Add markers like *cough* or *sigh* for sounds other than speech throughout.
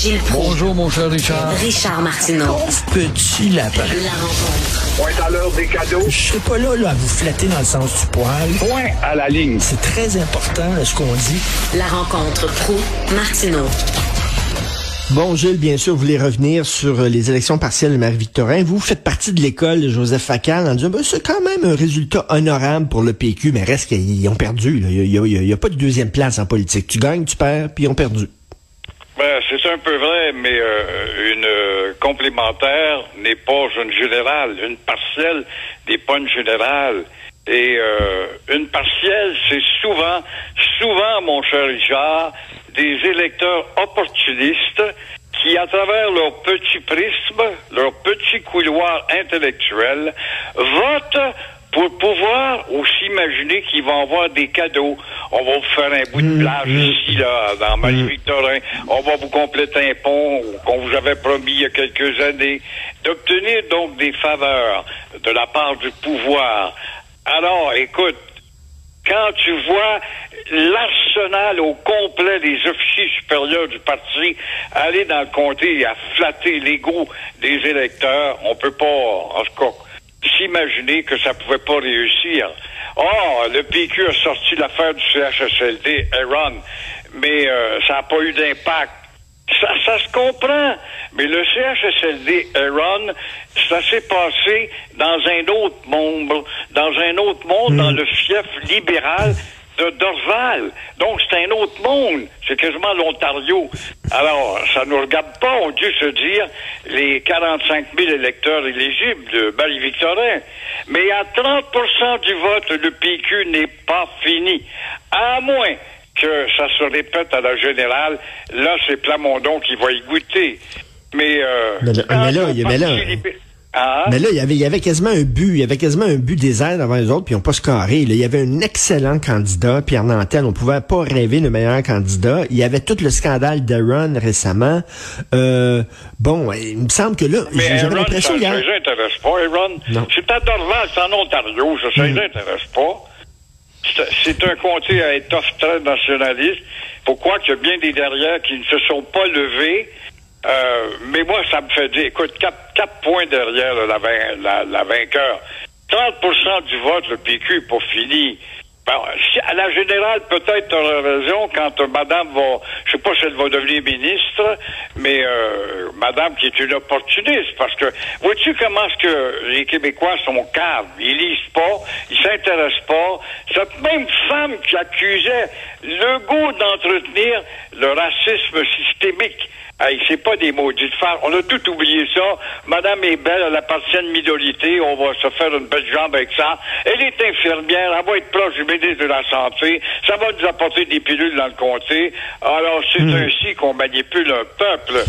Gilles Proulx. Bonjour, mon cher Richard. Richard Martineau. Petit lapin. La rencontre. Point à l'heure des cadeaux. Je serai pas là, là à vous flatter dans le sens du poil. Point à la ligne. C'est très important là, ce qu'on dit. La rencontre pro martineau Bon, Gilles, bien sûr, vous voulez revenir sur les élections partielles de Marie-Victorin. Vous faites partie de l'école de Joseph Facal en disant, ben, c'est quand même un résultat honorable pour le PQ, mais reste qu'ils ont perdu. Il n'y a, pas de deuxième place en politique. Tu gagnes, tu perds, puis ils ont perdu. Ben, c'est un peu vrai, mais euh, une euh, complémentaire n'est pas une générale. Une partielle n'est pas une générale. Et euh, une partielle, c'est souvent, souvent, mon cher Richard, des électeurs opportunistes qui, à travers leur petit prisme, leur petit couloir intellectuel, votent pour pouvoir aussi imaginer qu'ils vont avoir des cadeaux. On va vous faire un bout de plage ici, là, dans Marie-Victorin. On va vous compléter un pont qu'on vous avait promis il y a quelques années. D'obtenir donc des faveurs de la part du pouvoir. Alors, écoute, quand tu vois l'arsenal au complet des officiers supérieurs du parti aller dans le comté et à flatter l'ego des électeurs, on peut pas, en tout cas, s'imaginer que ça pouvait pas réussir. Oh, le PQ a sorti l'affaire du CHSLD, Aaron, mais euh, ça n'a pas eu d'impact. Ça, ça se comprend. Mais le CHSLD Aaron, ça s'est passé dans un autre monde, dans un autre monde, dans le fief libéral de Dorval. Donc, c'est un autre monde. C'est quasiment l'Ontario. Alors, ça ne nous regarde pas. On dû se dire les 45 000 électeurs éligibles de Marie-Victorin. Mais à 30 du vote, le PQ n'est pas fini. À moins que ça se répète à la générale, là, c'est Plamondon qui va y goûter. Mais, euh, Mais là- mais il mais là- Ah? Mais là, il y avait, il y avait quasiment un but. Il y avait quasiment un but désert devant les autres, puis ils n'ont pas scoré. Là, il y avait un excellent candidat, Pierre Nantel. On pouvait pas rêver de meilleur candidat. Il y avait tout le scandale d'Aaron récemment. Euh, bon, il me semble que là, j'avais l'impression ça hier. ne les intéresse pas, Aaron. Non. C'est à Dorval, c'est en Ontario, ça, ça les intéresse pas. C'est- C'est un comté à étoffe très nationaliste. Pourquoi qu'il y a bien des derrière qui ne se sont pas levés? Euh, mais moi, ça me fait dire, écoute, quatre, quatre points derrière la, la, la vainqueur. 30 du vote, le PQ n'est pas fini. Bon, si- à la générale, peut-être tu raison quand euh, Madame va, je sais pas si elle va devenir ministre, mais euh, Madame qui est une opportuniste, parce que vois-tu comment est-ce que les Québécois sont caves, ils lisent pas, ils s'intéressent pas. Cette même femme qui accusait le goût d'entretenir le racisme systémique. Hey, c'est pas des maudites femmes. On a tout oublié ça. Madame est belle, elle appartient à une minorité. On va se faire une belle jambe avec ça. Elle est infirmière. Elle va être proche du ministre de la Santé. Ça va nous apporter des pilules dans le comté. Alors, c'est ainsi qu'on manipule un peuple.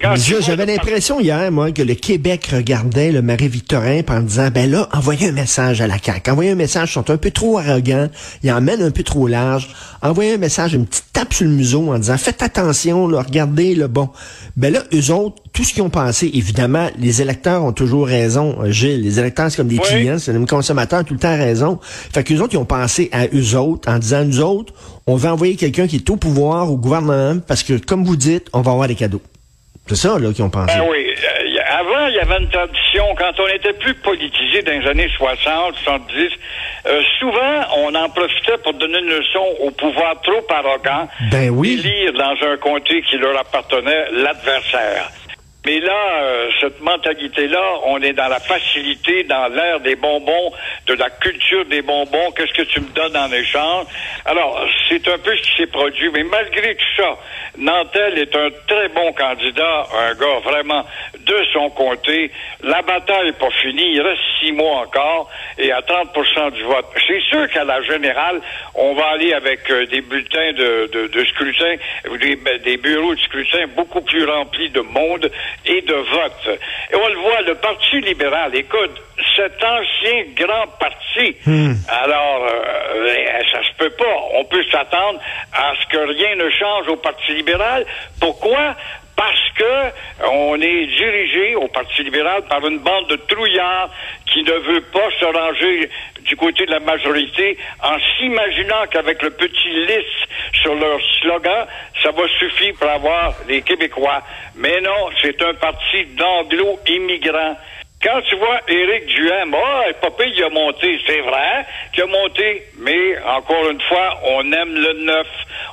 J'avais l'impression hier, moi, que le Québec regardait le Marie-Victorin en disant, ben là, envoyez un message à la CAQ. Envoyez un message, ils sont un peu trop arrogants, ils emmènent un peu trop large. Envoyez un message, une petite tape sur le museau en disant, faites attention, là, regardez, le bon. Ben là, eux autres, tout ce qu'ils ont pensé, évidemment, les électeurs ont toujours raison, euh, Gilles. Les électeurs, c'est comme des Oui. clients, c'est les consommateurs, tout le temps raison. Fait qu'eux autres, ils ont pensé à eux autres en disant, nous autres, on va envoyer quelqu'un qui est au pouvoir, au gouvernement, parce que, comme vous dites, on va avoir des cadeaux. C'est ça, là, qu'ils ont pensé. Ben oui. Euh, avant, il y avait une tradition, quand on était plus politisé dans les années 60, 70, euh, souvent, on en profitait pour donner une leçon au pouvoir trop arrogant Ben oui. d'élire dans un comté qui leur appartenait l'adversaire. Mais là, euh, cette mentalité-là, on est dans la facilité, dans l'ère des bonbons, de la culture des bonbons. Qu'est-ce que tu me donnes en échange? Alors, c'est un peu ce qui s'est produit. Mais malgré tout ça, Nantel est un très bon candidat, un gars vraiment de son côté. La bataille n'est pas finie. Il reste six mois encore et à 30% du vote. C'est sûr qu'à la générale, on va aller avec euh, des bulletins de, de, de scrutin, des bureaux de scrutin beaucoup plus remplis de monde et de vote. Et on le voit, le Parti libéral, écoute, cet ancien grand parti, alors euh, ça se peut pas. On peut s'attendre à ce que rien ne change au Parti libéral. Pourquoi? Parce que on est dirigé au Parti libéral par une bande de trouillards qui ne veut pas se ranger du côté de la majorité en s'imaginant qu'avec le petit lisse sur leur slogan, ça va suffire pour avoir les Québécois. Mais non, c'est un parti d'anglo-immigrants. Quand tu vois Éric Duhem, ah, oh, papa, il a monté, c'est vrai qu'il a monté, mais encore une fois, on aime le neuf,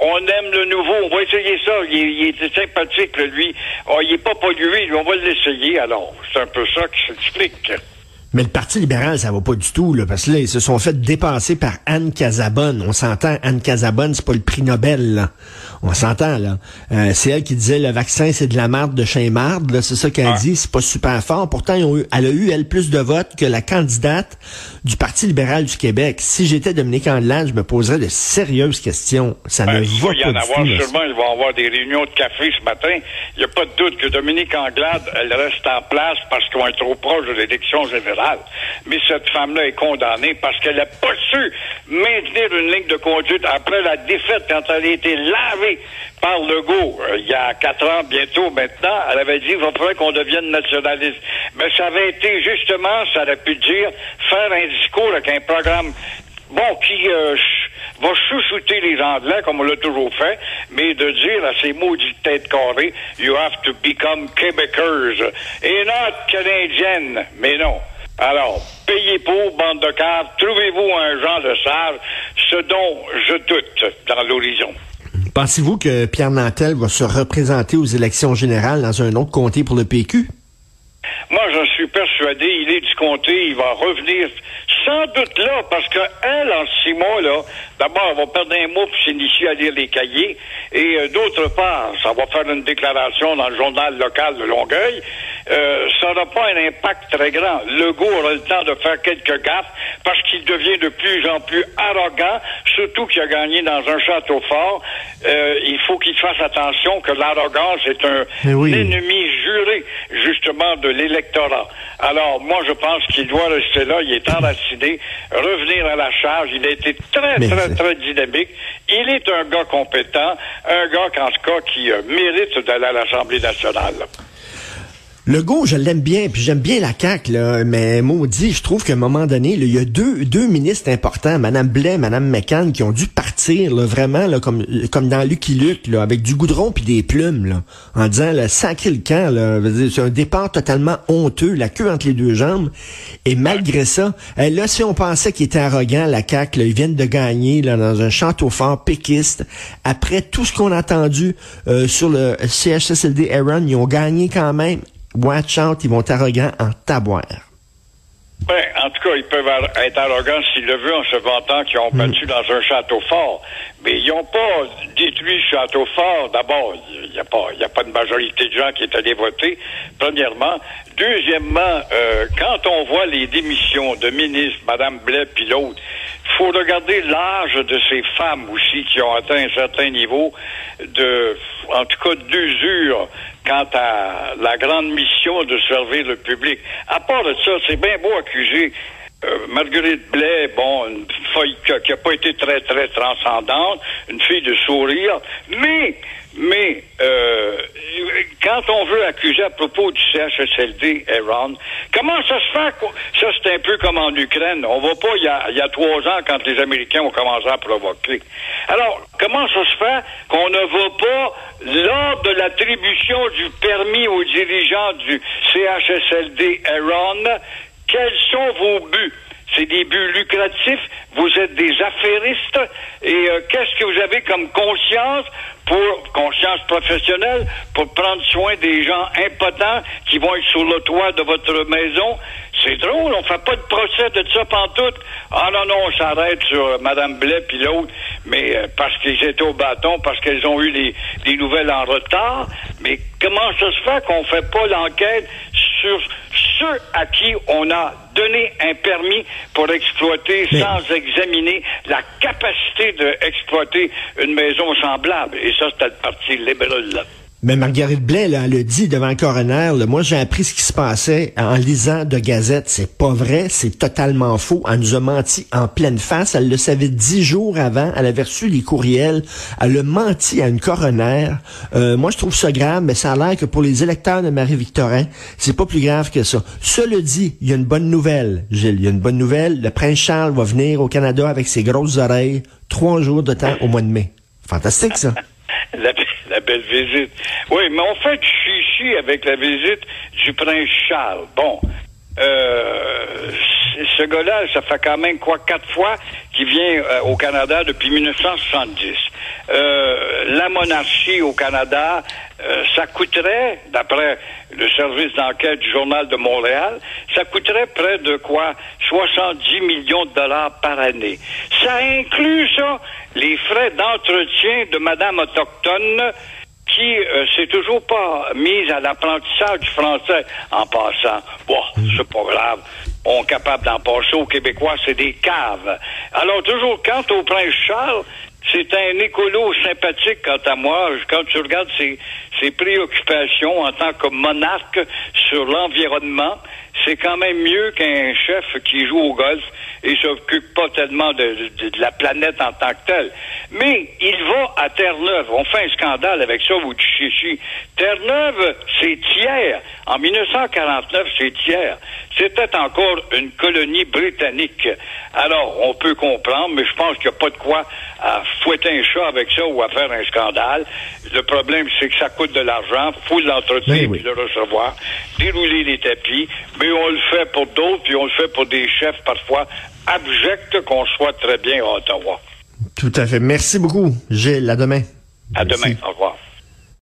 on aime le nouveau, on va essayer ça, il, il est sympathique, lui, oh, il est pas pollué, lui, on va l'essayer, alors, c'est un peu ça qui s'explique. Mais le Parti libéral, ça va pas du tout, là, parce que là, ils se sont fait dépasser par Anne Casabonne. On s'entend, Anne Casabonne, c'est pas le prix Nobel, là. On s'entend, là. Euh, c'est elle qui disait le vaccin, c'est de la marde de chez marde. C'est ça qu'elle Ah. dit, c'est pas super fort. Pourtant, ils ont eu, elle a eu, elle, plus de votes que la candidate du Parti libéral du Québec. Si j'étais Dominique Andelade, je me poserais de sérieuses questions. Ça Ben, ne il va y en avoir tout, sûrement. Il va y avoir des réunions de café ce matin. Il n'y a pas de doute que Dominique Anglade, elle reste en place parce qu'on est trop proche de l'élection générale. Mais cette femme-là est condamnée parce qu'elle n'a pas su maintenir une ligne de conduite après la défaite quand elle a été lavée par Legault euh, il y a quatre ans bientôt maintenant. Elle avait dit qu'il faudrait qu'on devienne nationaliste. Mais ça avait été justement, ça aurait pu dire, faire un discours avec un programme bon, qui euh, va chouchouter les Anglais, comme on l'a toujours fait, mais de dire à ces maudites têtes carrées, you have to become Québécois et not Canadienne. Mais non. Alors, payez pour, bande de caves, trouvez-vous un genre de sage, ce dont je doute dans l'horizon. Pensez-vous que Pierre Nantel va se représenter aux élections générales dans un autre comté pour le PQ? Moi, je suis persuadé, il est du comté, il va revenir sans doute là, parce que elle, en six mois, là, d'abord, elle va perdre un mois pour s'initier à lire les cahiers, et euh, d'autre part, ça va faire une déclaration dans le journal local de Longueuil, euh, ça n'aura pas un impact très grand. Legault aura le temps de faire quelques gaffes, parce qu'il devient de plus en plus arrogant, surtout qu'il a gagné dans un château fort. Euh, il faut qu'il fasse attention que l'arrogance est un oui. ennemi juré, justement, de l'électorat. Alors, moi, je pense qu'il doit rester là. Il est enraciné, revenir à la charge. Il a été très, Mais très, très dynamique. Il est un gars compétent, un gars, qu'en tout cas, qui euh, mérite d'aller à l'Assemblée nationale. Legault, je l'aime bien, puis j'aime bien la CAQ, là, mais maudit, je trouve qu'à un moment donné, là, il y a deux, deux ministres importants, Mme Blais, Mme McCann, qui ont dû partir, là, vraiment, là, comme, comme dans Lucky Luke, là, avec du goudron puis des plumes, là, en disant, là, sacré le camp, là, c'est un départ totalement honteux, la queue entre les deux jambes, et malgré ça, eh, là, si on pensait qu'ils étaient arrogants, la CAQ, là, ils viennent de gagner, là, dans un château fort péquiste, après tout ce qu'on a entendu euh, sur le CHSLD Aaron, ils ont gagné quand même, Watch out, ils vont être arrogants en taboire. Ben, en tout cas, ils peuvent être arrogants s'ils le veulent en se vantant qu'ils ont battu dans un château fort. Mais ils n'ont pas détruit le château fort. D'abord, il n'y a, pas- y a pas de majorité de gens qui est allé voter, premièrement. Deuxièmement, euh, quand on voit les démissions de ministres, Mme Blais puis l'autre, faut regarder l'âge de ces femmes aussi qui ont atteint un certain niveau de, en tout cas, d'usure quant à la grande mission de servir le public. À part de ça, c'est bien beau accuser euh, Marguerite Blais, bon, une fille qui n'a pas été très, très transcendante, une fille de sourire, mais, mais, euh, quand on veut accuser à propos du CHSLD, Aaron, comment ça se fait? quoi? Ça, c'est un peu comme en Ukraine. On va pas, il y a, y a trois ans, quand les Américains ont commencé à provoquer. Alors, comment ça se fait qu'on ne va pas, lors de l'attribution du permis aux dirigeants du CHSLD, Aaron, quels sont vos buts? Des lucratifs, vous êtes des affairistes, et euh, qu'est-ce que vous avez comme conscience pour conscience professionnelle pour prendre soin des gens impotents qui vont être sur le toit de votre maison? C'est drôle, on fait pas de procès de ça pantoute. Ah non, non, on s'arrête sur Mme Blais puis l'autre, mais euh, parce qu'ils étaient au bâton, parce qu'elles ont eu les, les nouvelles en retard. Mais comment ça se fait qu'on fait pas l'enquête sur ceux à qui on a donné un permis pour exploiter Mais- sans examiner la capacité d'exploiter une maison semblable. Et ça, c'était le Parti libéral. Là. Mais Marguerite Blais, là, le dit devant le coroner, là, moi j'ai appris ce qui se passait en lisant de Gazette. C'est pas vrai, c'est totalement faux. Elle nous a menti en pleine face. Elle le savait dix jours avant. Elle avait reçu les courriels. Elle a menti à une coroner. Euh, moi je trouve ça grave, mais ça a l'air que pour les électeurs de Marie-Victorin, c'est pas plus grave que ça. Cela dit, il y a une bonne nouvelle, Gilles. Il y a une bonne nouvelle. Le prince Charles va venir au Canada avec ses grosses oreilles. Trois jours de temps au mois de mai. Fantastique ça. *laughs* Belle visite. Oui, mais on fait du chichi avec la visite du prince Charles. Bon, euh, ce gars-là, ça fait quand même quoi quatre fois qu'il vient euh, au Canada depuis 1970. Euh, la monarchie au Canada, euh, ça coûterait, d'après le service d'enquête du Journal de Montréal, ça coûterait près de quoi? 70 millions de dollars par année. Ça inclut ça les frais d'entretien de Madame autochtone qui euh, s'est toujours pas mise à l'apprentissage du français en passant. Bon, c'est pas grave. On capable d'en passer aux Québécois, c'est des caves. Alors, toujours quant au prince Charles, c'est un écolo sympathique quant à moi. Quand tu regardes ses, préoccupations en tant que monarque sur l'environnement, c'est quand même mieux qu'un chef qui joue au golf et s'occupe pas tellement de la planète en tant que telle. Mais il va à Terre-Neuve. On fait un scandale avec ça, vous chichi. Terre-Neuve, c'est tiers. En 1949, c'est tiers. C'était encore une colonie britannique. Alors, on peut comprendre, mais je pense qu'il n'y a pas de quoi à fouetter un chat avec ça ou à faire un scandale. Le problème, c'est que ça coûte de l'argent, faut l'entretenir oui. puis le recevoir, dérouler les tapis, mais on le fait pour d'autres, puis on le fait pour des chefs parfois abjects qu'on soit très bien à Ottawa. Tout à fait. Merci beaucoup, Gilles. À demain. À Merci. demain. Au revoir.